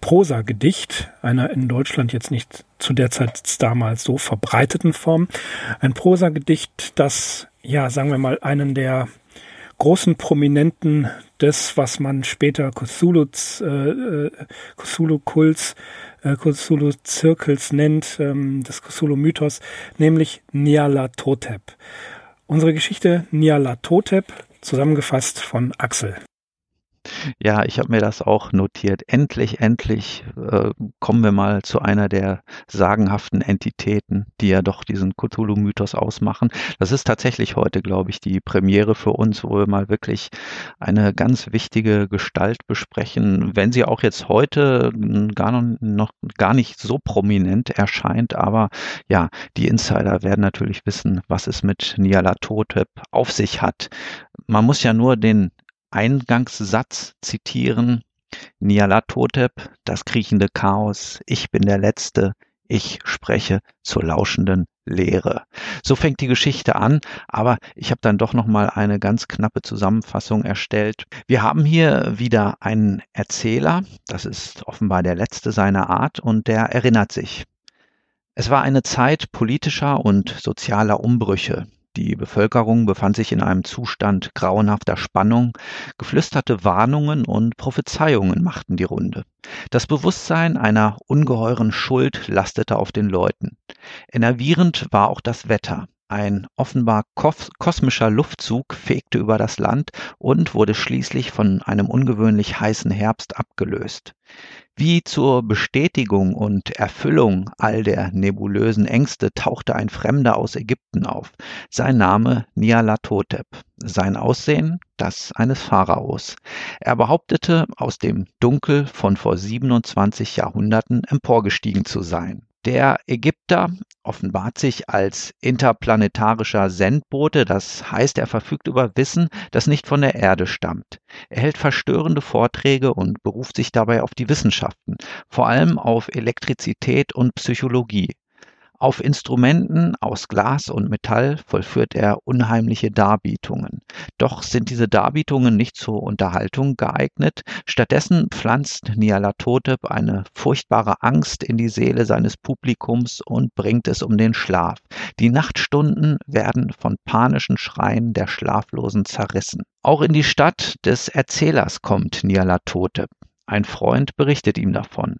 Prosa-Gedicht, einer in Deutschland jetzt nicht zu der Zeit damals so verbreiteten Form. Ein Prosa-Gedicht, das, ja, sagen wir mal, einen der großen Prominenten des, was man später Cthulhu's, äh, Cthulhu-Kults, äh, Cthulhu-Zirkels nennt, ähm, des Cthulhu-Mythos, nämlich Nyarlathotep. Unsere Geschichte Nyarlathotep, zusammengefasst von Axel. Ja, ich habe mir das auch notiert. Endlich, endlich äh, kommen wir mal zu einer der sagenhaften Entitäten, die ja doch diesen Cthulhu-Mythos ausmachen. Das ist tatsächlich heute, glaube ich, die Premiere für uns, wo wir mal wirklich eine ganz wichtige Gestalt besprechen, wenn sie auch jetzt heute gar noch, gar nicht so prominent erscheint. Aber ja, die Insider werden natürlich wissen, was es mit Nyarlathotep auf sich hat. Man muss ja nur den Eingangssatz zitieren. Nyarlathotep, das kriechende Chaos, ich bin der Letzte, ich spreche zur lauschenden Lehre. So fängt die Geschichte an, aber ich habe dann doch noch mal eine ganz knappe Zusammenfassung erstellt. Wir haben hier wieder einen Erzähler, das ist offenbar der letzte seiner Art und der erinnert sich. Es war eine Zeit politischer und sozialer Umbrüche. Die Bevölkerung befand sich in einem Zustand grauenhafter Spannung, geflüsterte Warnungen und Prophezeiungen machten die Runde. Das Bewusstsein einer ungeheuren Schuld lastete auf den Leuten. Enervierend war auch das Wetter. Ein offenbar kosmischer Luftzug fegte über das Land und wurde schließlich von einem ungewöhnlich heißen Herbst abgelöst. Wie zur Bestätigung und Erfüllung all der nebulösen Ängste tauchte ein Fremder aus Ägypten auf. Sein Name Nyarlathotep, sein Aussehen das eines Pharaos. Er behauptete, aus dem Dunkel von vor 27 Jahrhunderten emporgestiegen zu sein. Der Ägypter offenbart sich als interplanetarischer Sendbote, das heißt, er verfügt über Wissen, das nicht von der Erde stammt. Er hält verstörende Vorträge und beruft sich dabei auf die Wissenschaften, vor allem auf Elektrizität und Psychologie. Auf Instrumenten aus Glas und Metall vollführt er unheimliche Darbietungen. Doch sind diese Darbietungen nicht zur Unterhaltung geeignet. Stattdessen pflanzt Nyarlathotep eine furchtbare Angst in die Seele seines Publikums und bringt es um den Schlaf. Die Nachtstunden werden von panischen Schreien der Schlaflosen zerrissen. Auch in die Stadt des Erzählers kommt Nyarlathotep. Ein Freund berichtet ihm davon.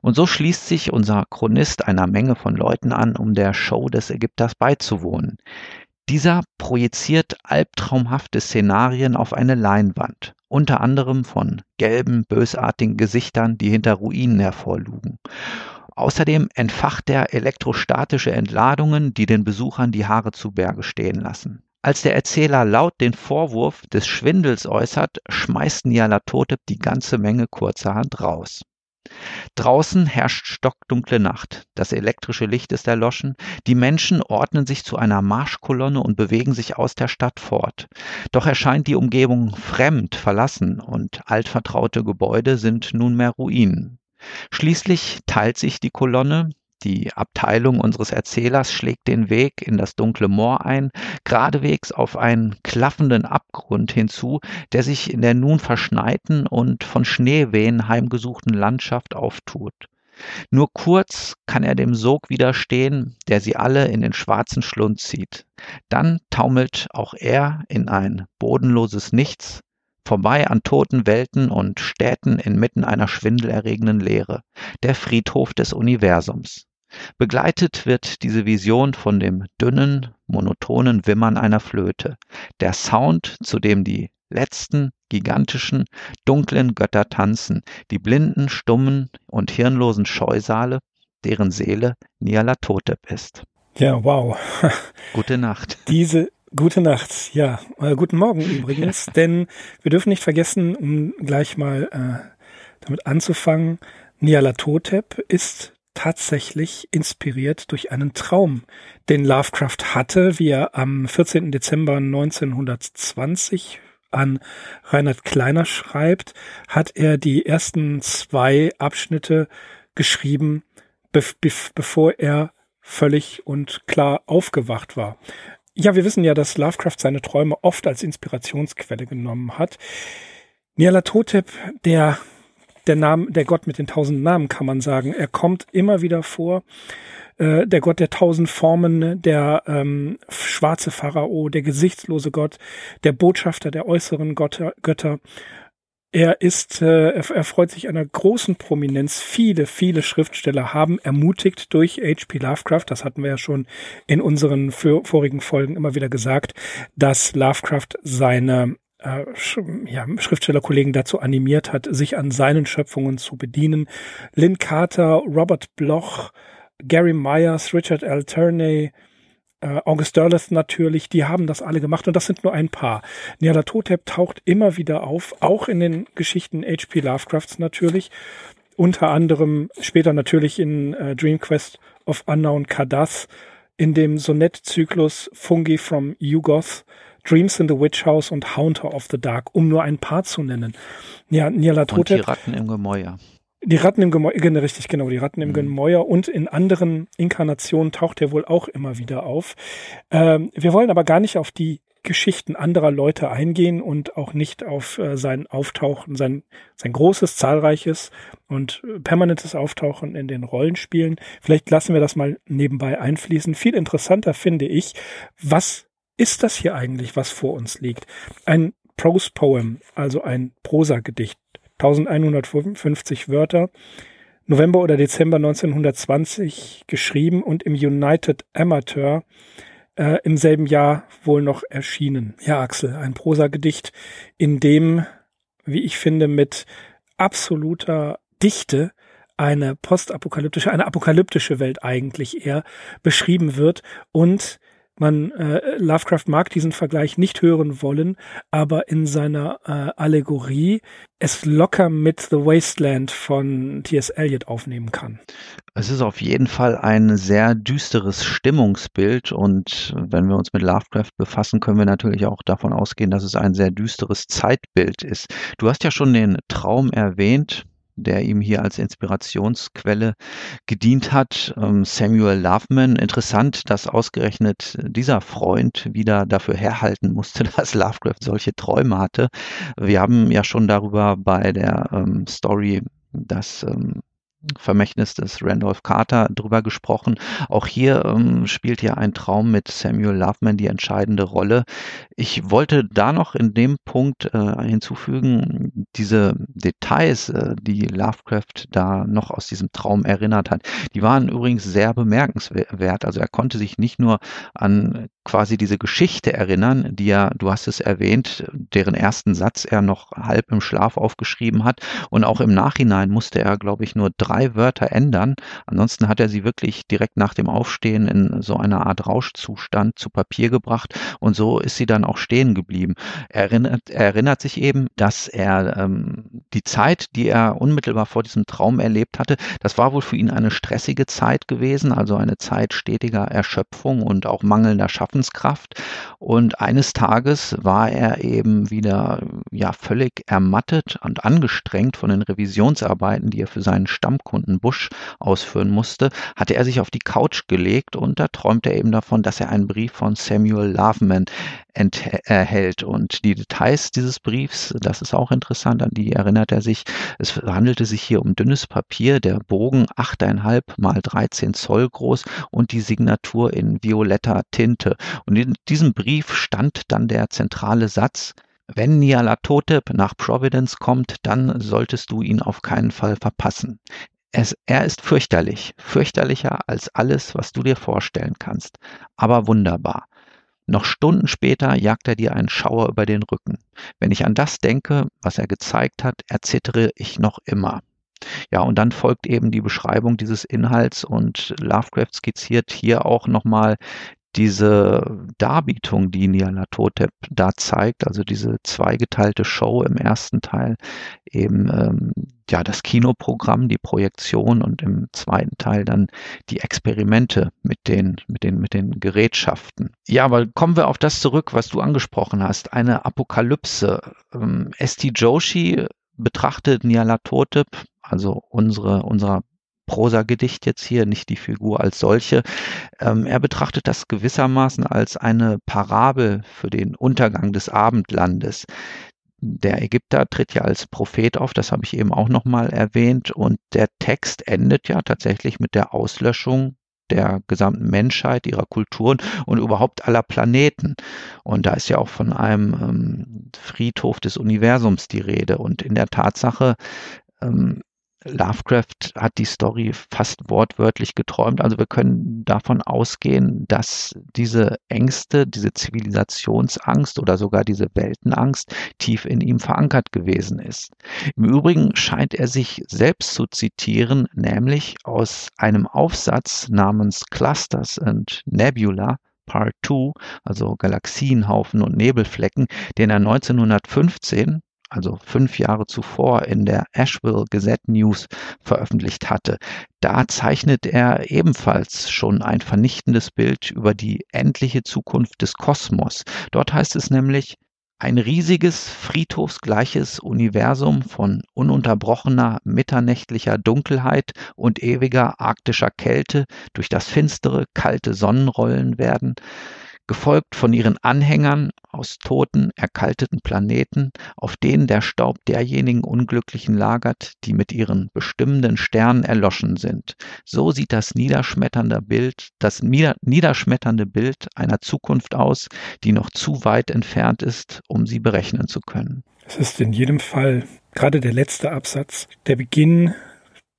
Und so schließt sich unser Chronist einer Menge von Leuten an, um der Show des Ägypters beizuwohnen. Dieser projiziert albtraumhafte Szenarien auf eine Leinwand, unter anderem von gelben, bösartigen Gesichtern, die hinter Ruinen hervorlugen. Außerdem entfacht er elektrostatische Entladungen, die den Besuchern die Haare zu Berge stehen lassen. Als der Erzähler laut den Vorwurf des Schwindels äußert, schmeißt Nyarlathotep die ganze Menge kurzerhand raus. Draußen herrscht stockdunkle Nacht, das elektrische Licht ist erloschen, die Menschen ordnen sich zu einer Marschkolonne und bewegen sich aus der Stadt fort. Doch erscheint die Umgebung fremd, verlassen und altvertraute Gebäude sind nunmehr Ruinen. Schließlich teilt sich die Kolonne, die Abteilung unseres Erzählers schlägt den Weg in das dunkle Moor ein, geradewegs auf einen klaffenden Abgrund hinzu, der sich in der nun verschneiten und von Schneewehen heimgesuchten Landschaft auftut. Nur kurz kann er dem Sog widerstehen, der sie alle in den schwarzen Schlund zieht. Dann taumelt auch er in ein bodenloses Nichts, vorbei an toten Welten und Städten inmitten einer schwindelerregenden Leere, der Friedhof des Universums. Begleitet wird diese Vision von dem dünnen, monotonen Wimmern einer Flöte, der Sound, zu dem die letzten gigantischen, dunklen Götter tanzen, die blinden, stummen und hirnlosen Scheusale, deren Seele Nyarlathotep ist. Ja, wow. Gute Nacht. Diese Gute Nacht, ja. Äh, guten Morgen übrigens, denn wir dürfen nicht vergessen, um gleich mal äh, damit anzufangen, Nyarlathotep ist tatsächlich inspiriert durch einen Traum, den Lovecraft hatte, wie er am 14. Dezember 1920 an Reinhard Kleiner schreibt, hat er die ersten zwei Abschnitte geschrieben, be be bevor er völlig und klar aufgewacht war. Ja, wir wissen ja, dass Lovecraft seine Träume oft als Inspirationsquelle genommen hat. Nyarlathotep, der der Name, der Gott mit den tausend Namen, kann man sagen. Er kommt immer wieder vor. Äh, der Gott der tausend Formen, der ähm, schwarze Pharao, der gesichtslose Gott, der Botschafter der äußeren Götter. Götter. Er ist, äh, er, er freut sich einer großen Prominenz. Viele, viele Schriftsteller haben ermutigt durch H.P. Lovecraft, das hatten wir ja schon in unseren vorigen Folgen immer wieder gesagt, dass Lovecraft seine äh, ja, Schriftstellerkollegen dazu animiert hat, sich an seinen Schöpfungen zu bedienen. Lynn Carter, Robert Bloch, Gary Myers, Richard L. Turney, äh, August Derleth natürlich, die haben das alle gemacht und das sind nur ein paar. Nyarlathotep taucht immer wieder auf, auch in den Geschichten H.P. Lovecrafts natürlich, unter anderem später natürlich in äh, Dream Quest of Unknown Kadath, in dem Sonettzyklus Fungi from Yugoth, Dreams in the Witch House und Haunter of the Dark, um nur ein paar zu nennen. Ja, Nyarlathotep. Und die Ratten im Gemäuer. Die Ratten im Gemäuer, genau, richtig, genau, die Ratten im mhm. Gemäuer und in anderen Inkarnationen taucht er wohl auch immer wieder auf. Ähm, wir wollen aber gar nicht auf die Geschichten anderer Leute eingehen und auch nicht auf äh, sein Auftauchen, sein, sein großes, zahlreiches und permanentes Auftauchen in den Rollenspielen. Vielleicht lassen wir das mal nebenbei einfließen. Viel interessanter finde ich, was ist das hier eigentlich, was vor uns liegt? Ein Prose Poem, also ein Prosagedicht, 1150 Wörter, November oder Dezember 1920 geschrieben und im United Amateur äh, im selben Jahr wohl noch erschienen. Ja, Axel, ein Prosagedicht, in dem, wie ich finde, mit absoluter Dichte eine postapokalyptische, eine apokalyptische Welt eigentlich eher beschrieben wird und man äh, Lovecraft mag diesen Vergleich nicht hören wollen, aber in seiner äh, Allegorie es locker mit The Wasteland von T.S. Eliot aufnehmen kann. Es ist auf jeden Fall ein sehr düsteres Stimmungsbild und wenn wir uns mit Lovecraft befassen, können wir natürlich auch davon ausgehen, dass es ein sehr düsteres Zeitbild ist. Du hast ja schon den Traum erwähnt, der ihm hier als Inspirationsquelle gedient hat. Ähm, Samuel Loveman. Interessant, dass ausgerechnet dieser Freund wieder dafür herhalten musste, dass Lovecraft solche Träume hatte. Wir haben ja schon darüber bei der ähm, Story dass ähm, Vermächtnis des Randolph Carter drüber gesprochen. Auch hier ähm, spielt ja ein Traum mit Samuel Loveman die entscheidende Rolle. Ich wollte da noch in dem Punkt äh, hinzufügen, diese Details, äh, die Lovecraft da noch aus diesem Traum erinnert hat, die waren übrigens sehr bemerkenswert. Also er konnte sich nicht nur an quasi diese Geschichte erinnern, die er, du hast es erwähnt, deren ersten Satz er noch halb im Schlaf aufgeschrieben hat. Und auch im Nachhinein musste er, glaube ich, nur drei Wörter ändern. Ansonsten hat er sie wirklich direkt nach dem Aufstehen in so einer Art Rauschzustand zu Papier gebracht. Und so ist sie dann auch stehen geblieben. Er erinnert, er erinnert sich eben, dass er ähm, die Zeit, die er unmittelbar vor diesem Traum erlebt hatte, das war wohl für ihn eine stressige Zeit gewesen, also eine Zeit stetiger Erschöpfung und auch mangelnder Schaffenskraft. Und eines Tages war er eben wieder ja völlig ermattet und angestrengt von den Revisionsarbeiten, die er für seinen Stammkunden Bush ausführen musste, hatte er sich auf die Couch gelegt und da träumte er eben davon, dass er einen Brief von Samuel Loveman erhält. Und die Details dieses Briefs, das ist auch interessant, an die erinnert er sich. Es handelte sich hier um dünnes Papier, der Bogen 8,5 mal 13 Zoll groß und die Signatur in violetter Tinte. Und in diesem Brief stand dann der zentrale Satz, wenn Nyarlathotep nach Providence kommt, dann solltest du ihn auf keinen Fall verpassen. Es, er ist fürchterlich, fürchterlicher als alles, was du dir vorstellen kannst, aber wunderbar. Noch Stunden später jagt er dir einen Schauer über den Rücken. Wenn ich an das denke, was er gezeigt hat, erzittere ich noch immer. Ja, und dann folgt eben die Beschreibung dieses Inhalts und Lovecraft skizziert hier auch nochmal diese Darbietung, die Nyarlathotep da zeigt, also diese zweigeteilte Show im ersten Teil, eben ähm, ja das Kinoprogramm, die Projektion und im zweiten Teil dann die Experimente mit den mit den mit den Gerätschaften. Ja, aber kommen wir auf das zurück, was du angesprochen hast, eine Apokalypse. Ähm, St. Joshi betrachtet Nyarlathotep, also unsere unser Prosagedicht jetzt hier, nicht die Figur als solche. Ähm, er betrachtet das gewissermaßen als eine Parabel für den Untergang des Abendlandes. Der Ägypter tritt ja als Prophet auf, das habe ich eben auch nochmal erwähnt, und der Text endet ja tatsächlich mit der Auslöschung der gesamten Menschheit, ihrer Kulturen und überhaupt aller Planeten. Und da ist ja auch von einem ähm, Friedhof des Universums die Rede. Und in der Tatsache ähm, Lovecraft hat die Story fast wortwörtlich geträumt. Also wir können davon ausgehen, dass diese Ängste, diese Zivilisationsangst oder sogar diese Weltenangst tief in ihm verankert gewesen ist. Im Übrigen scheint er sich selbst zu zitieren, nämlich aus einem Aufsatz namens Clusters and Nebula Part 2, also Galaxienhaufen und Nebelflecken, den er 1915 also fünf Jahre zuvor in der Asheville Gazette News veröffentlicht hatte. Da zeichnet er ebenfalls schon ein vernichtendes Bild über die endliche Zukunft des Kosmos. Dort heißt es nämlich, ein riesiges, friedhofsgleiches Universum von ununterbrochener mitternächtlicher Dunkelheit und ewiger arktischer Kälte durch das finstere, kalte Sonnenrollen werden, gefolgt von ihren Anhängern aus toten, erkalteten Planeten, auf denen der Staub derjenigen Unglücklichen lagert, die mit ihren bestimmenden Sternen erloschen sind. So sieht das niederschmetternde Bild, das niederschmetternde Bild einer Zukunft aus, die noch zu weit entfernt ist, um sie berechnen zu können. Es ist in jedem Fall gerade der letzte Absatz der Beginn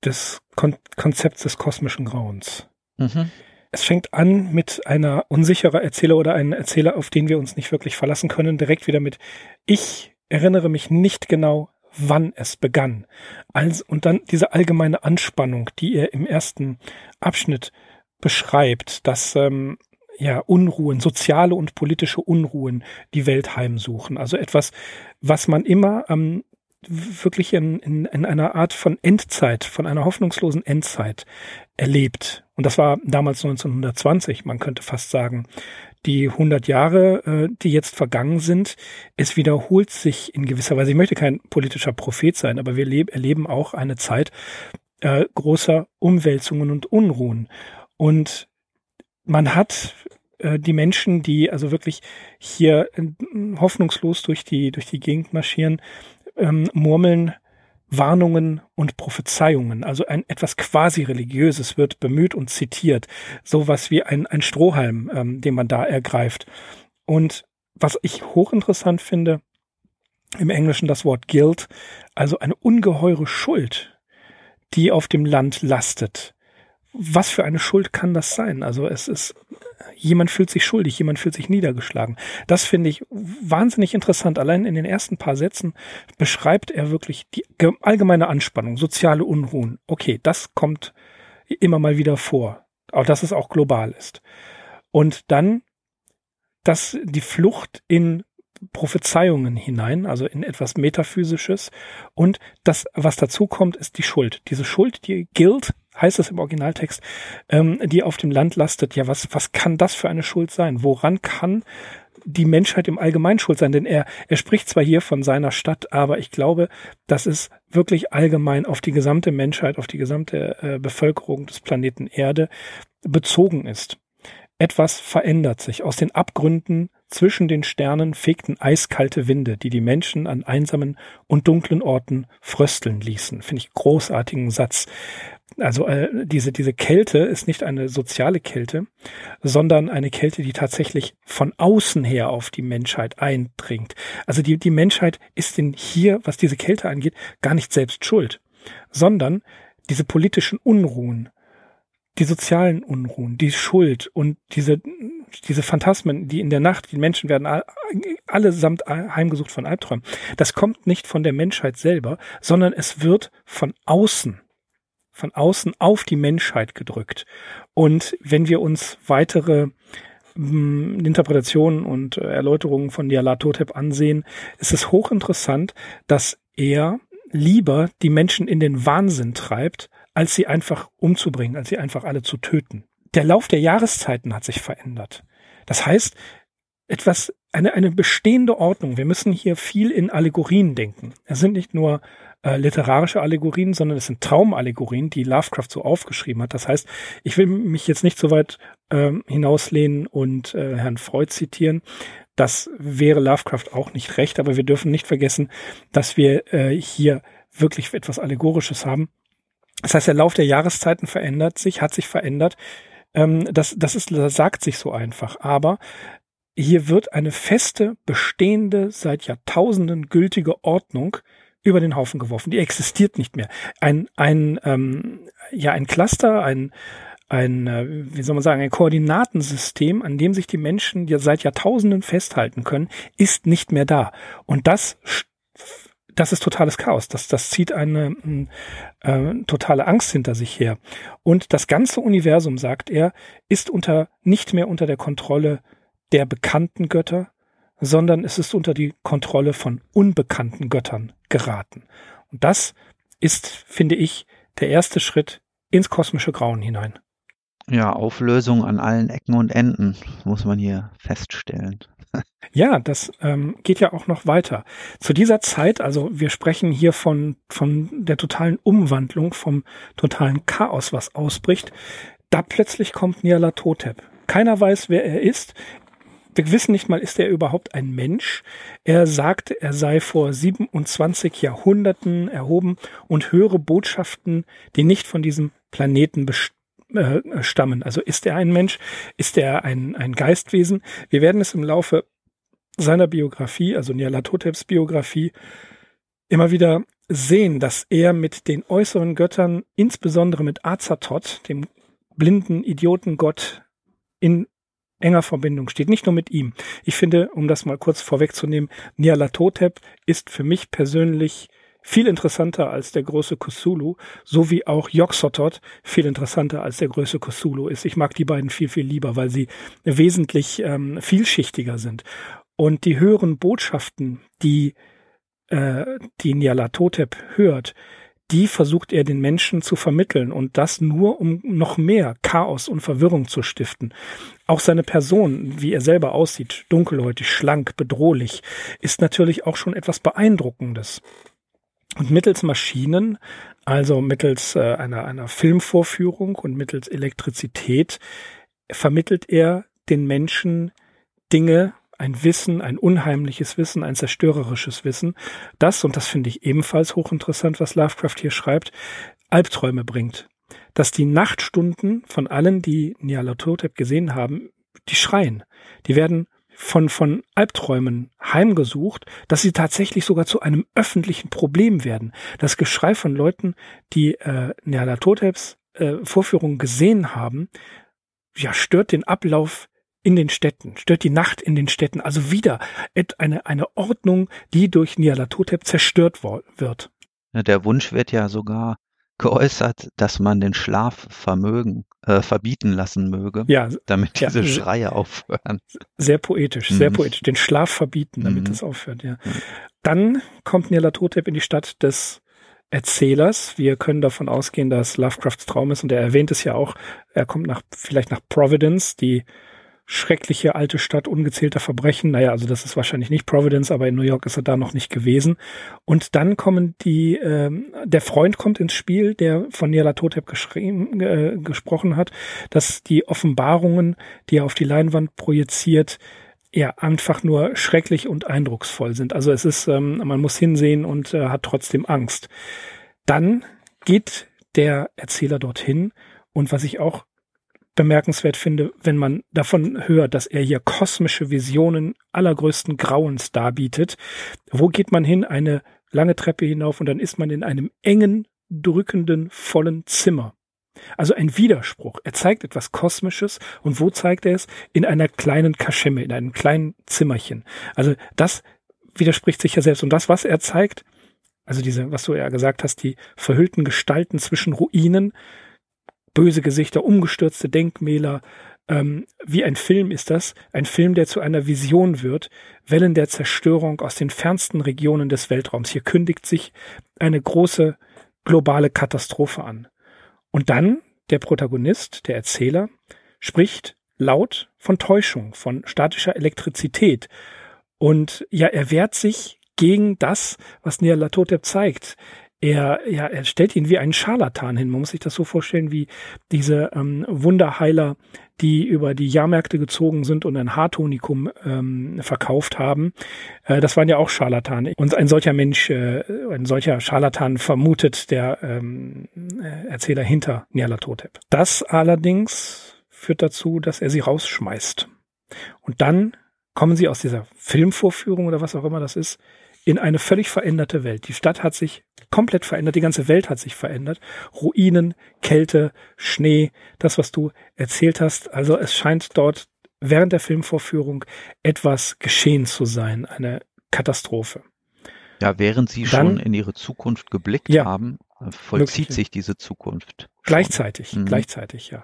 des Kon Konzepts des kosmischen Grauens. Mhm. Es fängt an mit einer unsicherer Erzähler oder einem Erzähler, auf den wir uns nicht wirklich verlassen können, direkt wieder mit Ich erinnere mich nicht genau, wann es begann. Also, und dann diese allgemeine Anspannung, die er im ersten Abschnitt beschreibt, dass ähm, ja Unruhen, soziale und politische Unruhen die Welt heimsuchen. Also etwas, was man immer ähm, wirklich in, in, in einer Art von Endzeit, von einer hoffnungslosen Endzeit erlebt. Und das war damals 1920, man könnte fast sagen. Die 100 Jahre, äh, die jetzt vergangen sind, es wiederholt sich in gewisser Weise. Ich möchte kein politischer Prophet sein, aber wir erleben auch eine Zeit äh, großer Umwälzungen und Unruhen. Und man hat äh, die Menschen, die also wirklich hier äh, hoffnungslos durch die, durch die Gegend marschieren, ähm, murmeln Warnungen und Prophezeiungen, also ein etwas quasi religiöses wird bemüht und zitiert, sowas wie ein, ein Strohhalm, ähm, den man da ergreift. Und was ich hochinteressant finde, im Englischen das Wort Guilt, also eine ungeheure Schuld, die auf dem Land lastet. Was für eine Schuld kann das sein? Also es ist jemand fühlt sich schuldig, jemand fühlt sich niedergeschlagen. Das finde ich wahnsinnig interessant. Allein in den ersten paar Sätzen beschreibt er wirklich die allgemeine Anspannung, soziale Unruhen. Okay, das kommt immer mal wieder vor. Aber dass es auch global ist. Und dann, dass die Flucht in Prophezeiungen hinein, also in etwas Metaphysisches. Und das, was dazu kommt, ist die Schuld. Diese Schuld, die gilt, heißt es im Originaltext, ähm, die auf dem Land lastet. Ja, was, was kann das für eine Schuld sein? Woran kann die Menschheit im Allgemeinen schuld sein? Denn er, er spricht zwar hier von seiner Stadt, aber ich glaube, dass es wirklich allgemein auf die gesamte Menschheit, auf die gesamte äh, Bevölkerung des Planeten Erde bezogen ist. Etwas verändert sich. Aus den Abgründen zwischen den Sternen fegten eiskalte Winde, die die Menschen an einsamen und dunklen Orten frösteln ließen. Finde ich großartigen Satz. Also äh, diese, diese Kälte ist nicht eine soziale Kälte, sondern eine Kälte, die tatsächlich von außen her auf die Menschheit eindringt. Also die, die Menschheit ist in hier, was diese Kälte angeht, gar nicht selbst schuld, sondern diese politischen Unruhen, die sozialen Unruhen, die Schuld und diese, diese Phantasmen, die in der Nacht, die Menschen werden allesamt heimgesucht von Albträumen. Das kommt nicht von der Menschheit selber, sondern es wird von außen von außen auf die Menschheit gedrückt. Und wenn wir uns weitere ähm, Interpretationen und äh, Erläuterungen von Nyarlathotep ansehen, ist es hochinteressant, dass er lieber die Menschen in den Wahnsinn treibt, als sie einfach umzubringen, als sie einfach alle zu töten. Der Lauf der Jahreszeiten hat sich verändert. Das heißt, etwas, eine, eine bestehende Ordnung. Wir müssen hier viel in Allegorien denken. Es sind nicht nur äh, literarische Allegorien, sondern es sind Traumallegorien, die Lovecraft so aufgeschrieben hat. Das heißt, ich will mich jetzt nicht so weit ähm, hinauslehnen und äh, Herrn Freud zitieren. Das wäre Lovecraft auch nicht recht, aber wir dürfen nicht vergessen, dass wir äh, hier wirklich etwas Allegorisches haben. Das heißt, der Lauf der Jahreszeiten verändert sich, hat sich verändert. Ähm, das, das ist, das sagt sich so einfach. Aber hier wird eine feste, bestehende, seit Jahrtausenden gültige Ordnung über den Haufen geworfen. Die existiert nicht mehr. Ein, ein, ähm, ja, ein Cluster, ein, ein, äh, wie soll man sagen, ein Koordinatensystem, an dem sich die Menschen ja seit Jahrtausenden festhalten können, ist nicht mehr da. Und das das ist totales Chaos. Das, das zieht eine äh, totale Angst hinter sich her. Und das ganze Universum, sagt er, ist unter nicht mehr unter der Kontrolle der bekannten Götter, sondern es ist unter die Kontrolle von unbekannten Göttern geraten. Und das ist, finde ich, der erste Schritt ins kosmische Grauen hinein. Ja, Auflösung an allen Ecken und Enden, muss man hier feststellen. Ja, das ähm, geht ja auch noch weiter. Zu dieser Zeit, also wir sprechen hier von, von der totalen Umwandlung, vom totalen Chaos, was ausbricht, da plötzlich kommt Nyarlathotep. Keiner weiß, wer er ist. Wir wissen nicht mal, ist er überhaupt ein Mensch? Er sagt, er sei vor 27 Jahrhunderten erhoben und höre Botschaften, die nicht von diesem Planeten äh, stammen. Also ist er ein Mensch? Ist er ein, ein Geistwesen? Wir werden es im Laufe seiner Biografie, also Nyarlathoteps Biografie, immer wieder sehen, dass er mit den äußeren Göttern, insbesondere mit Azathoth, dem blinden Idiotengott, in enger Verbindung steht, nicht nur mit ihm. Ich finde, um das mal kurz vorwegzunehmen, Nyarlathotep ist für mich persönlich viel interessanter als der große Cthulhu, so wie auch Yog-Sothoth viel interessanter als der größte Cthulhu ist. Ich mag die beiden viel, viel lieber, weil sie wesentlich ähm, vielschichtiger sind. Und die höheren Botschaften, die, äh, die Nyarlathotep hört, die versucht er den Menschen zu vermitteln und das nur, um noch mehr Chaos und Verwirrung zu stiften. Auch seine Person, wie er selber aussieht, dunkelhäutig, schlank, bedrohlich, ist natürlich auch schon etwas Beeindruckendes. Und mittels Maschinen, also mittels äh, einer, einer Filmvorführung und mittels Elektrizität, vermittelt er den Menschen Dinge, ein Wissen, ein unheimliches Wissen, ein zerstörerisches Wissen, das, und das finde ich ebenfalls hochinteressant, was Lovecraft hier schreibt, Albträume bringt. Dass die Nachtstunden von allen, die Nyarlathotep gesehen haben, die schreien. Die werden von, von Albträumen heimgesucht, dass sie tatsächlich sogar zu einem öffentlichen Problem werden. Das Geschrei von Leuten, die äh, Nyarlathoteps äh, Vorführungen gesehen haben, ja, stört den Ablauf in den Städten, stört die Nacht in den Städten, also wieder eine, eine Ordnung, die durch Nyarlathotep zerstört wird. Der Wunsch wird ja sogar geäußert, dass man den Schlaf vermögen, äh, verbieten lassen möge, ja, damit diese ja, Schreie aufhören. Sehr poetisch, sehr mhm. poetisch. Den Schlaf verbieten, damit mhm. das aufhört, ja. Mhm. Dann kommt Nyarlathotep in die Stadt des Erzählers. Wir können davon ausgehen, dass Lovecrafts Traum ist und er erwähnt es ja auch. Er kommt nach, vielleicht nach Providence, die schreckliche alte Stadt ungezählter Verbrechen. Naja, also das ist wahrscheinlich nicht Providence, aber in New York ist er da noch nicht gewesen. Und dann kommen die, ähm, der Freund kommt ins Spiel, der von Nyarlathotep geschrieben, äh, gesprochen hat, dass die Offenbarungen, die er auf die Leinwand projiziert, ja einfach nur schrecklich und eindrucksvoll sind. Also es ist, ähm, man muss hinsehen und äh, hat trotzdem Angst. Dann geht der Erzähler dorthin und was ich auch bemerkenswert finde, wenn man davon hört, dass er hier kosmische Visionen allergrößten Grauens darbietet. Wo geht man hin? Eine lange Treppe hinauf und dann ist man in einem engen, drückenden, vollen Zimmer. Also ein Widerspruch. Er zeigt etwas Kosmisches und wo zeigt er es? In einer kleinen Kaschemme, in einem kleinen Zimmerchen. Also das widerspricht sich ja selbst. Und das, was er zeigt, also diese, was du ja gesagt hast, die verhüllten Gestalten zwischen Ruinen, böse Gesichter, umgestürzte Denkmäler. Ähm, wie ein Film ist das, ein Film, der zu einer Vision wird, Wellen der Zerstörung aus den fernsten Regionen des Weltraums. Hier kündigt sich eine große globale Katastrophe an. Und dann der Protagonist, der Erzähler, spricht laut von Täuschung, von statischer Elektrizität. Und ja, er wehrt sich gegen das, was Nyarlathotep zeigt. Er, ja, er stellt ihn wie einen Scharlatan hin. Man muss sich das so vorstellen wie diese ähm, Wunderheiler, die über die Jahrmärkte gezogen sind und ein Haartonikum ähm, verkauft haben. Äh, das waren ja auch Scharlatane. Und ein solcher Mensch, äh, ein solcher Scharlatan vermutet der ähm, äh, Erzähler hinter Nyarlathotep. Das allerdings führt dazu, dass er sie rausschmeißt. Und dann kommen sie aus dieser Filmvorführung oder was auch immer das ist, in eine völlig veränderte Welt. Die Stadt hat sich komplett verändert, die ganze Welt hat sich verändert. Ruinen, Kälte, Schnee, das, was du erzählt hast. Also es scheint dort während der Filmvorführung etwas geschehen zu sein, eine Katastrophe. Ja, während Sie Dann, schon in Ihre Zukunft geblickt ja, haben, vollzieht sich diese Zukunft. Schon. Gleichzeitig, mhm. gleichzeitig, ja.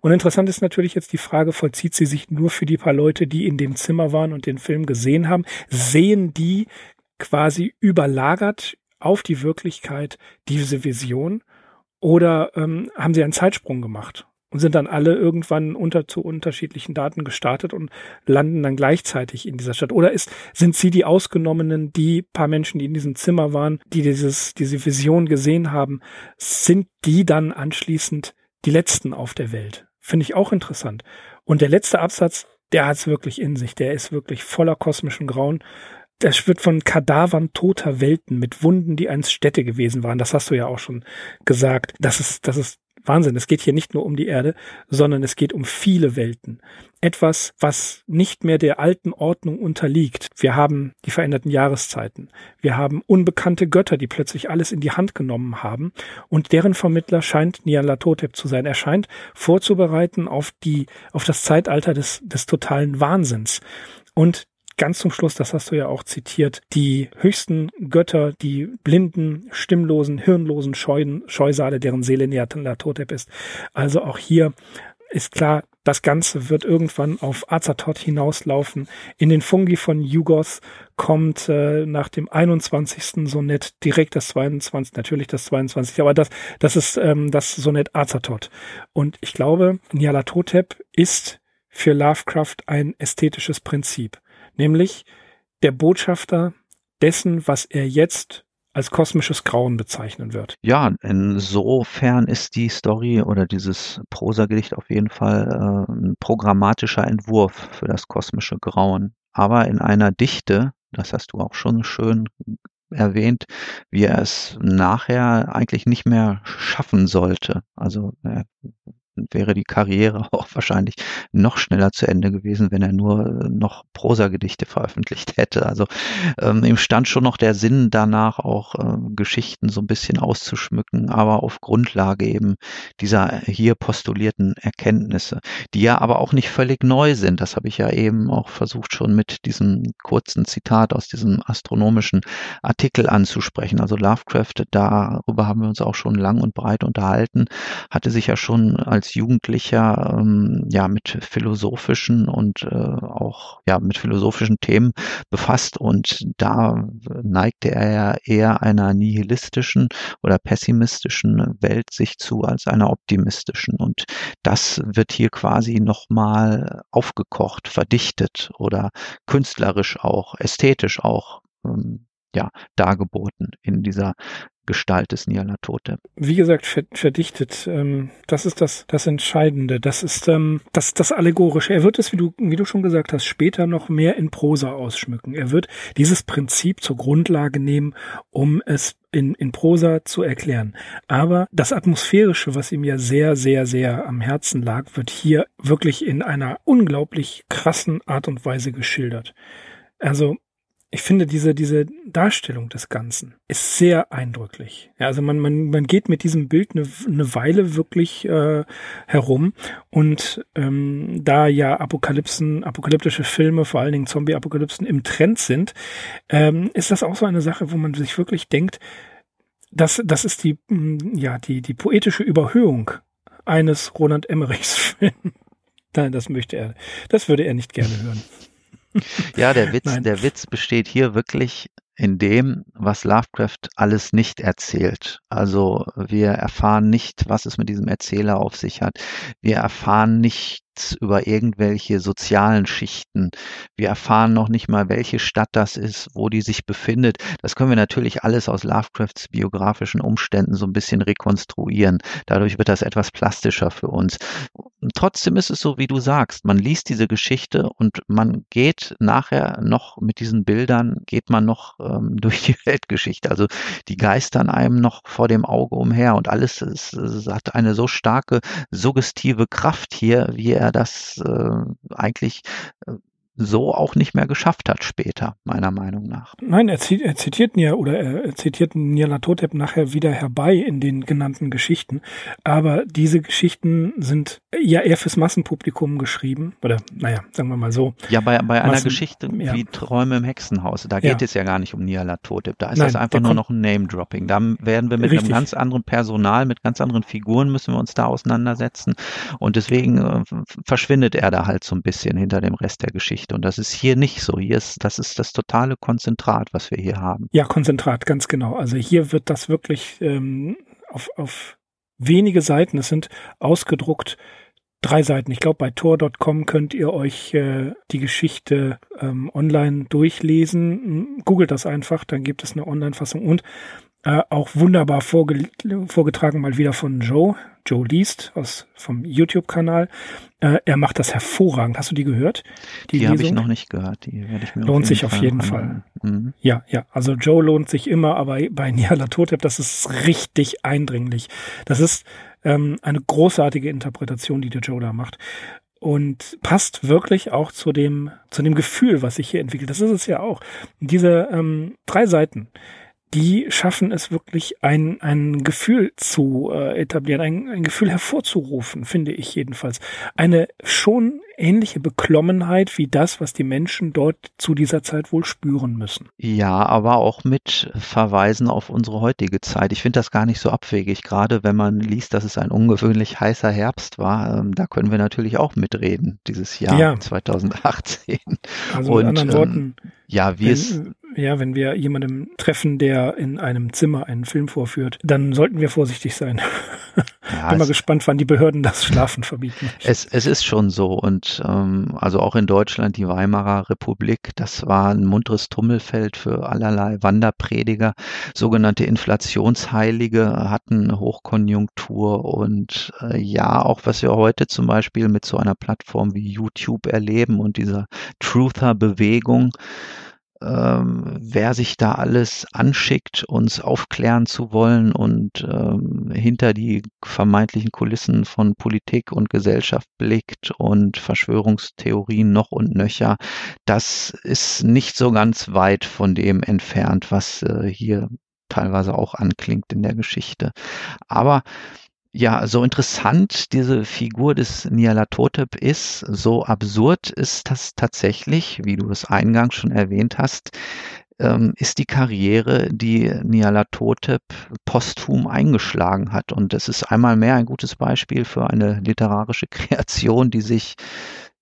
Und interessant ist natürlich jetzt die Frage, vollzieht sie sich nur für die paar Leute, die in dem Zimmer waren und den Film gesehen haben? Sehen die quasi überlagert auf die Wirklichkeit diese Vision? Oder ähm, haben sie einen Zeitsprung gemacht und sind dann alle irgendwann unter zu unterschiedlichen Daten gestartet und landen dann gleichzeitig in dieser Stadt? Oder ist, sind sie die Ausgenommenen, die paar Menschen, die in diesem Zimmer waren, die dieses, diese Vision gesehen haben, sind die dann anschließend die Letzten auf der Welt? Finde ich auch interessant. Und der letzte Absatz, der hat es wirklich in sich. Der ist wirklich voller kosmischen Grauen. Das wird von Kadavern toter Welten mit Wunden, die einst Städte gewesen waren. Das hast du ja auch schon gesagt. Das ist, das ist Wahnsinn. Es geht hier nicht nur um die Erde, sondern es geht um viele Welten. Etwas, was nicht mehr der alten Ordnung unterliegt. Wir haben die veränderten Jahreszeiten. Wir haben unbekannte Götter, die plötzlich alles in die Hand genommen haben. Und deren Vermittler scheint Nyarlathotep zu sein. Er scheint vorzubereiten auf die, auf das Zeitalter des, des totalen Wahnsinns. Und ganz zum Schluss, das hast du ja auch zitiert, die höchsten Götter, die blinden, stimmlosen, hirnlosen Scheuen, Scheusale, deren Seele Nyarlathotep ist. Also auch hier ist klar, das Ganze wird irgendwann auf Azathoth hinauslaufen. In den Fungi von Jugos kommt äh, nach dem 21. Sonett direkt das 22, natürlich das 22, aber das, das ist ähm, das Sonett Azathoth. Und ich glaube, Nyarlathotep ist für Lovecraft ein ästhetisches Prinzip nämlich der Botschafter dessen, was er jetzt als kosmisches Grauen bezeichnen wird. Ja, insofern ist die Story oder dieses Prosagedicht auf jeden Fall äh, ein programmatischer Entwurf für das kosmische Grauen. Aber in einer Dichte, das hast du auch schon schön erwähnt, wie er es nachher eigentlich nicht mehr schaffen sollte. Also er wäre die Karriere auch wahrscheinlich noch schneller zu Ende gewesen, wenn er nur äh, noch Prosagedichte veröffentlicht hätte. Also ähm, ihm stand schon noch der Sinn danach, auch äh, Geschichten so ein bisschen auszuschmücken, aber auf Grundlage eben dieser hier postulierten Erkenntnisse, die ja aber auch nicht völlig neu sind. Das habe ich ja eben auch versucht schon mit diesem kurzen Zitat aus diesem astronomischen Artikel anzusprechen. Also Lovecraft, darüber haben wir uns auch schon lang und breit unterhalten, hatte sich ja schon als als Jugendlicher ähm, ja mit philosophischen und äh, auch ja mit philosophischen Themen befasst. Und da neigte er ja eher einer nihilistischen oder pessimistischen Welt sich zu als einer optimistischen. Und das wird hier quasi nochmal aufgekocht, verdichtet oder künstlerisch auch, ästhetisch auch ähm, ja, dargeboten in dieser Gestalt des Nyarlathotep. Wie gesagt, verdichtet. Ähm, das ist das, das Entscheidende. Das ist ähm, das, das Allegorische. Er wird es, wie du, wie du schon gesagt hast, später noch mehr in Prosa ausschmücken. Er wird dieses Prinzip zur Grundlage nehmen, um es in, in Prosa zu erklären. Aber das Atmosphärische, was ihm ja sehr, sehr, sehr am Herzen lag, wird hier wirklich in einer unglaublich krassen Art und Weise geschildert. Also ich finde diese, diese Darstellung des Ganzen ist sehr eindrücklich. Ja, also man, man, man geht mit diesem Bild eine, eine Weile wirklich äh, herum und ähm, da ja Apokalypsen, apokalyptische Filme, vor allen Dingen Zombie-Apokalypsen im Trend sind, ähm, ist das auch so eine Sache, wo man sich wirklich denkt, das, das ist die, ja, die, die poetische Überhöhung eines Roland Emmerichs Films. Nein, das möchte er, das würde er nicht gerne hören. Ja, der Witz, Nein. der Witz besteht hier wirklich in dem, was Lovecraft alles nicht erzählt. Also wir erfahren nicht, was es mit diesem Erzähler auf sich hat. Wir erfahren nicht nichts über irgendwelche sozialen Schichten. Wir erfahren noch nicht mal, welche Stadt das ist, wo die sich befindet. Das können wir natürlich alles aus Lovecrafts biografischen Umständen so ein bisschen rekonstruieren. Dadurch wird das etwas plastischer für uns. Trotzdem ist es so, wie du sagst, man liest diese Geschichte und man geht nachher noch mit diesen Bildern, geht man noch ähm, durch die Weltgeschichte. Also die geistern einem noch vor dem Auge umher und alles ist, ist, hat eine so starke suggestive Kraft hier, wie er er das äh, eigentlich äh, so auch nicht mehr geschafft hat später, meiner Meinung nach. Nein, er, zitiert, er zitiert Nia oder er zitiert Nyarlathotep nachher wieder herbei in den genannten Geschichten. Aber diese Geschichten sind ja eher fürs Massenpublikum geschrieben. Oder, naja, sagen wir mal so. Ja, bei, bei Massen, einer Geschichte ja. wie Träume im Hexenhaus, da geht ja. es ja gar nicht um Nyarlathotep. Da ist Nein, das einfach nur noch ein Name-Dropping. Da werden wir mit Richtig. einem ganz anderen Personal, mit ganz anderen Figuren müssen wir uns da auseinandersetzen. Und deswegen äh, verschwindet er da halt so ein bisschen hinter dem Rest der Geschichte. Geschichte. Und das ist hier nicht so. Hier ist, das ist das totale Konzentrat, was wir hier haben. Ja, Konzentrat, ganz genau. Also hier wird das wirklich ähm, auf, auf wenige Seiten, es sind ausgedruckt drei Seiten. Ich glaube, bei tor.com könnt ihr euch äh, die Geschichte ähm, online durchlesen. Googelt das einfach, dann gibt es eine Online-Fassung und äh, auch wunderbar vorge vorgetragen mal wieder von Joe. Joe liest aus vom YouTube-Kanal. Äh, er macht das hervorragend. Hast du die gehört? Die, die habe ich noch nicht gehört. Die werde ich mir lohnt auf sich Fall auf jeden Fall. Mhm. Ja, ja. Also Joe lohnt sich immer, aber bei Nyarlathotep, das ist richtig eindringlich. Das ist ähm, eine großartige Interpretation, die der Joe da macht und passt wirklich auch zu dem zu dem Gefühl, was sich hier entwickelt. Das ist es ja auch. Diese ähm, drei Seiten die schaffen es wirklich, ein, ein Gefühl zu äh, etablieren, ein, ein Gefühl hervorzurufen, finde ich jedenfalls. Eine schon ähnliche Beklommenheit wie das, was die Menschen dort zu dieser Zeit wohl spüren müssen. Ja, aber auch mit Verweisen auf unsere heutige Zeit. Ich finde das gar nicht so abwegig, gerade wenn man liest, dass es ein ungewöhnlich heißer Herbst war. Ähm, da können wir natürlich auch mitreden, dieses Jahr ja. 2018. Also Und, mit anderen ähm, Worten, ja, wie es ja, wenn wir jemandem treffen, der in einem Zimmer einen Film vorführt, dann sollten wir vorsichtig sein. Ja, Bin mal gespannt, wann die Behörden das Schlafen verbieten. Es, es ist schon so und ähm, also auch in Deutschland die Weimarer Republik, das war ein munteres Tummelfeld für allerlei Wanderprediger, sogenannte Inflationsheilige hatten Hochkonjunktur und äh, ja, auch was wir heute zum Beispiel mit so einer Plattform wie YouTube erleben und dieser Truther-Bewegung, ähm, wer sich da alles anschickt, uns aufklären zu wollen und ähm, hinter die vermeintlichen Kulissen von Politik und Gesellschaft blickt und Verschwörungstheorien noch und nöcher, das ist nicht so ganz weit von dem entfernt, was äh, hier teilweise auch anklingt in der Geschichte. Aber ja, so interessant diese Figur des Nyarlathotep ist, so absurd ist das tatsächlich, wie du es eingangs schon erwähnt hast, ähm, ist die Karriere, die Nyarlathotep posthum eingeschlagen hat. Und es ist einmal mehr ein gutes Beispiel für eine literarische Kreation, die sich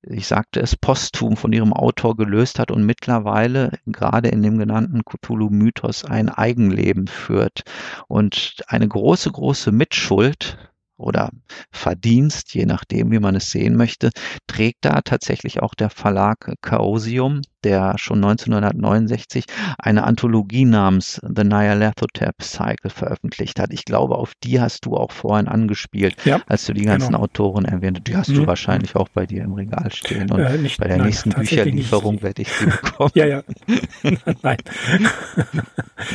ich sagte es, posthum von ihrem Autor gelöst hat und mittlerweile gerade in dem genannten Cthulhu-Mythos ein Eigenleben führt. Und eine große, große Mitschuld oder Verdienst, je nachdem, wie man es sehen möchte, trägt da tatsächlich auch der Verlag Chaosium, der schon 1969 eine Anthologie namens The Nyarlathotep Cycle veröffentlicht hat. Ich glaube, auf die hast du auch vorhin angespielt, ja, als du die ganzen genau. Autoren erwähnt hast. Die hast mhm. du wahrscheinlich auch bei dir im Regal stehen. Und äh, nicht, bei der nein, nächsten Bücherlieferung werde ich sie bekommen. ja, ja. nein.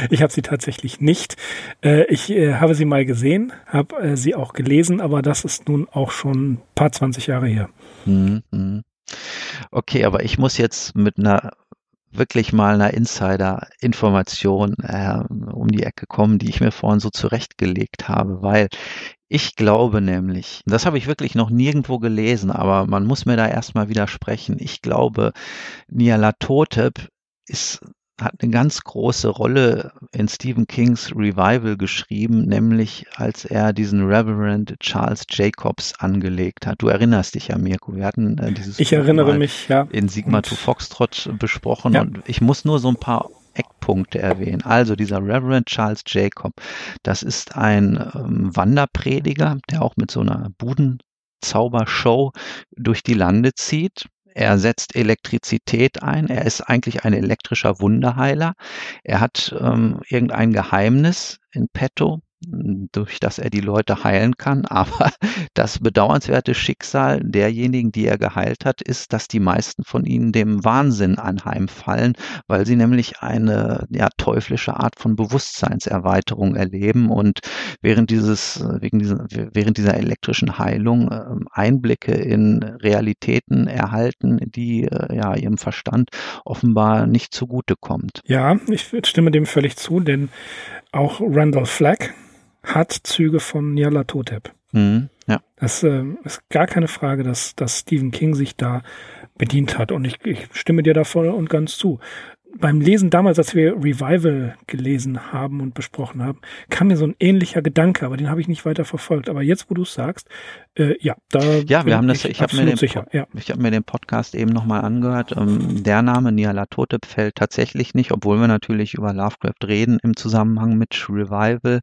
ich habe sie tatsächlich nicht. Äh, ich äh, habe sie mal gesehen, habe äh, sie auch gelesen, aber das ist nun auch schon ein paar 20 Jahre her. Mhm. mhm. Okay, aber ich muss jetzt mit einer wirklich mal einer Insider-Information äh, um die Ecke kommen, die ich mir vorhin so zurechtgelegt habe, weil ich glaube nämlich, das habe ich wirklich noch nirgendwo gelesen, aber man muss mir da erstmal widersprechen. Ich glaube, Nyarlathotep ist hat eine ganz große Rolle in Stephen Kings Revival geschrieben, nämlich als er diesen Reverend Charles Jacobs angelegt hat. Du erinnerst dich ja, Mirko. Wir hatten äh, dieses ich erinnere mich, ja. in Sigma to Foxtrot besprochen ja. und ich muss nur so ein paar Eckpunkte erwähnen. Also dieser Reverend Charles Jacob, das ist ein ähm, Wanderprediger, der auch mit so einer Budenzaubershow durch die Lande zieht. Er setzt Elektrizität ein. Er ist eigentlich ein elektrischer Wunderheiler. Er hat ähm, irgendein Geheimnis in petto, durch das er die Leute heilen kann. Aber das bedauernswerte Schicksal derjenigen, die er geheilt hat, ist, dass die meisten von ihnen dem Wahnsinn anheimfallen, weil sie nämlich eine ja, teuflische Art von Bewusstseinserweiterung erleben und während dieses, wegen dieser, während dieser elektrischen Heilung äh, Einblicke in Realitäten erhalten, die äh, ja ihrem Verstand offenbar nicht zugutekommt. Ja, ich stimme dem völlig zu, denn auch Randall Flagg, hat Züge von Nyarlathotep. Mhm, ja. Das äh, ist gar keine Frage, dass, dass Stephen King sich da bedient hat. Und ich, ich stimme dir da voll und ganz zu beim Lesen damals, als wir Revival gelesen haben und besprochen haben, kam mir so ein ähnlicher Gedanke, aber den habe ich nicht weiter verfolgt. Aber jetzt, wo du es sagst, äh, ja, da ja, wir haben das. Ich, habe mir den sicher, ja. ich habe mir den Podcast eben nochmal angehört. Ähm, der Name Nyarlathotep fällt tatsächlich nicht, obwohl wir natürlich über Lovecraft reden im Zusammenhang mit Revival.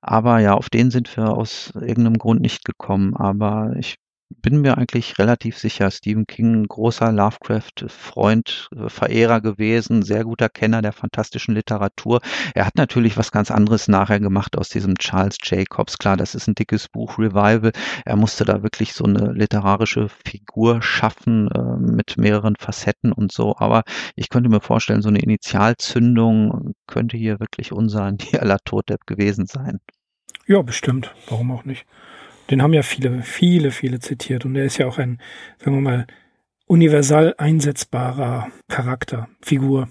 Aber ja, auf den sind wir aus irgendeinem Grund nicht gekommen. Aber ich bin mir eigentlich relativ sicher, Stephen King, großer Lovecraft-Freund, äh, Verehrer gewesen, sehr guter Kenner der fantastischen Literatur. Er hat natürlich was ganz anderes nachher gemacht aus diesem Charles Jacobs. Klar, das ist ein dickes Buch, Revival. Er musste da wirklich so eine literarische Figur schaffen äh, mit mehreren Facetten und so. Aber ich könnte mir vorstellen, so eine Initialzündung könnte hier wirklich unser Nialatotep gewesen sein. Ja, bestimmt. Warum auch nicht? Den haben ja viele, viele, viele zitiert. Und er ist ja auch ein, sagen wir mal, universal einsetzbarer Charakter, Figur.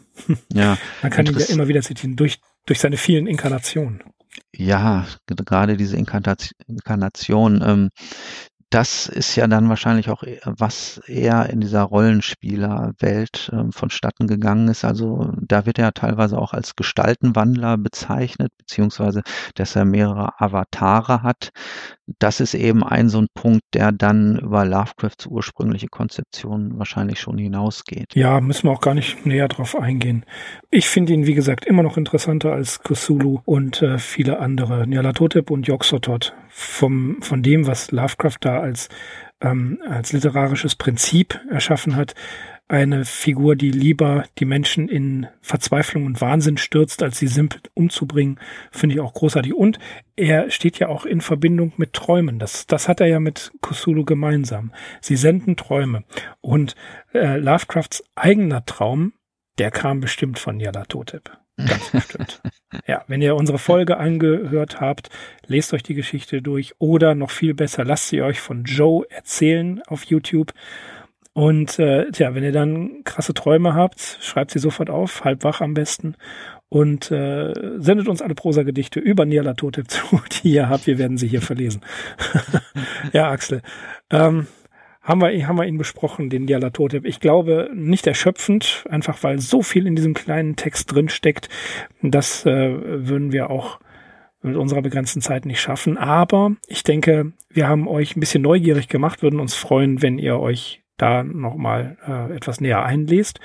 Ja. Man kann ihn ja immer wieder zitieren, durch, durch seine vielen Inkarnationen. Ja, gerade diese Inkarnation. Ähm, das ist ja dann wahrscheinlich auch, was eher in dieser Rollenspielerwelt äh, vonstatten gegangen ist. Also da wird er teilweise auch als Gestaltenwandler bezeichnet, beziehungsweise dass er mehrere Avatare hat. Das ist eben ein so ein Punkt, der dann über Lovecrafts ursprüngliche Konzeption wahrscheinlich schon hinausgeht. Ja, müssen wir auch gar nicht näher drauf eingehen. Ich finde ihn, wie gesagt, immer noch interessanter als Cthulhu und äh, viele andere. Nyarlathotep und Yog-Sothoth vom, von dem, was Lovecraft da als, ähm, als literarisches Prinzip erschaffen hat, eine Figur, die lieber die Menschen in Verzweiflung und Wahnsinn stürzt, als sie simpel umzubringen, finde ich auch großartig. Und er steht ja auch in Verbindung mit Träumen. Das, das hat er ja mit Cthulhu gemeinsam. Sie senden Träume. Und äh, Lovecrafts eigener Traum, der kam bestimmt von Yalatotep. Ganz bestimmt. ja, wenn ihr unsere Folge angehört habt, lest euch die Geschichte durch oder noch viel besser, lasst sie euch von Joe erzählen auf YouTube. Und äh, tja, wenn ihr dann krasse Träume habt, schreibt sie sofort auf, halb wach am besten und äh, sendet uns alle Prosagedichte über Nialatotep zu, die ihr habt. Wir werden sie hier verlesen. ja, Axel. Ähm, haben wir, haben wir ihn besprochen, den Dialatotep. Ich glaube, nicht erschöpfend, einfach weil so viel in diesem kleinen Text drin steckt. Das äh, würden wir auch mit unserer begrenzten Zeit nicht schaffen. Aber ich denke, wir haben euch ein bisschen neugierig gemacht, würden uns freuen, wenn ihr euch da nochmal äh, etwas näher einlest.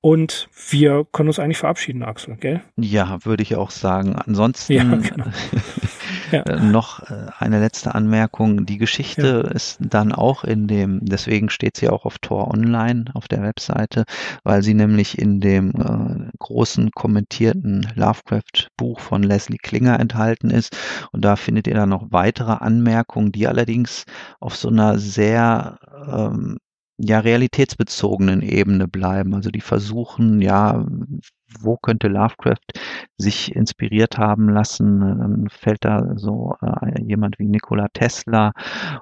Und wir können uns eigentlich verabschieden, Axel, gell? Ja, würde ich auch sagen. Ansonsten ja, genau. Ja. Äh, noch äh, eine letzte Anmerkung. Die Geschichte ja. ist dann auch in dem, deswegen steht sie auch auf Tor Online auf der Webseite, weil sie nämlich in dem äh, großen kommentierten Lovecraft-Buch von Leslie Klinger enthalten ist. Und da findet ihr dann noch weitere Anmerkungen, die allerdings auf so einer sehr ähm, ja, realitätsbezogenen Ebene bleiben. Also die versuchen, ja, wo könnte Lovecraft sich inspiriert haben lassen? Dann fällt da so äh, jemand wie Nikola Tesla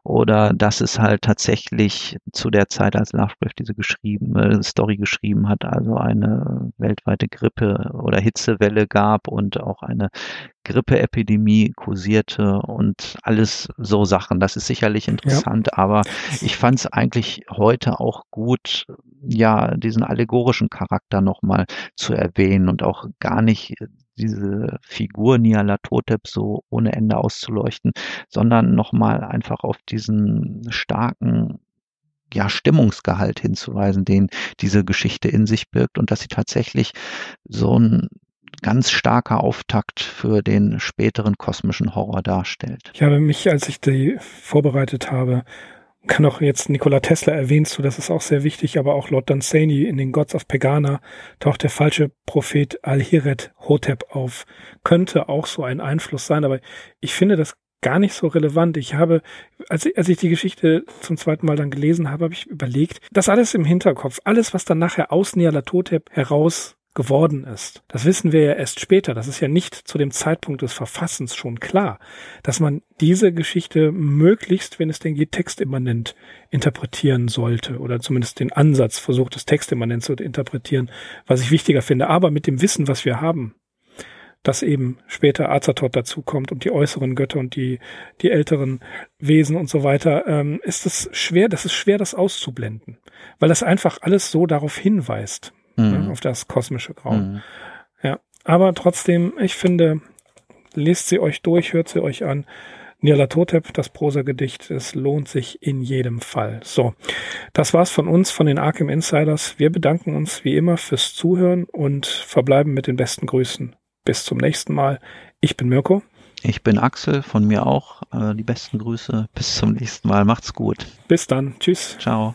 oder dass es halt tatsächlich zu der Zeit, als Lovecraft diese geschrieben, äh, Story geschrieben hat, also eine weltweite Grippe oder Hitzewelle gab und auch eine Grippeepidemie kursierte und alles so Sachen. Das ist sicherlich interessant, ja. aber ich fand es eigentlich heute auch gut, ja, diesen allegorischen Charakter nochmal zu erwähnen und auch gar nicht diese Figur Nyarlathotep so ohne Ende auszuleuchten, sondern nochmal einfach auf diesen starken ja, Stimmungsgehalt hinzuweisen, den diese Geschichte in sich birgt und dass sie tatsächlich so ein ganz starker Auftakt für den späteren kosmischen Horror darstellt. Ich habe mich, als ich die vorbereitet habe, kann auch jetzt Nikola Tesla erwähnst du, das ist auch sehr wichtig, aber auch Lord Dunsany in den Gods of Pagana taucht der falsche Prophet Al-Hiret Hotep auf. Könnte auch so ein Einfluss sein, aber ich finde das gar nicht so relevant. Ich habe, als ich, als ich die Geschichte zum zweiten Mal dann gelesen habe, habe ich überlegt, das alles im Hinterkopf, alles, was dann nachher aus Nyarlathotep heraus geworden ist. Das wissen wir ja erst später. Das ist ja nicht zu dem Zeitpunkt des Verfassens schon klar, dass man diese Geschichte möglichst, wenn es denn geht, textimmanent interpretieren sollte oder zumindest den Ansatz versucht, das textimmanent zu interpretieren, was ich wichtiger finde. Aber mit dem Wissen, was wir haben, dass eben später Azathoth dazukommt und die äußeren Götter und die, die älteren Wesen und so weiter, ähm, ist es schwer, das ist schwer, das auszublenden, weil das einfach alles so darauf hinweist. Ne, mhm. ne, auf das kosmische Grauen. Mhm. Ja, aber trotzdem, ich finde, lest sie euch durch, hört sie euch an. Nyarlathotep, das Prosagedicht, es lohnt sich in jedem Fall. So, das war's von uns, von den Arkham Insiders. Wir bedanken uns wie immer fürs Zuhören und verbleiben mit den besten Grüßen. Bis zum nächsten Mal. Ich bin Mirko. Ich bin Axel, von mir auch. Äh, die besten Grüße. Bis zum nächsten Mal. Macht's gut. Bis dann. Tschüss. Ciao.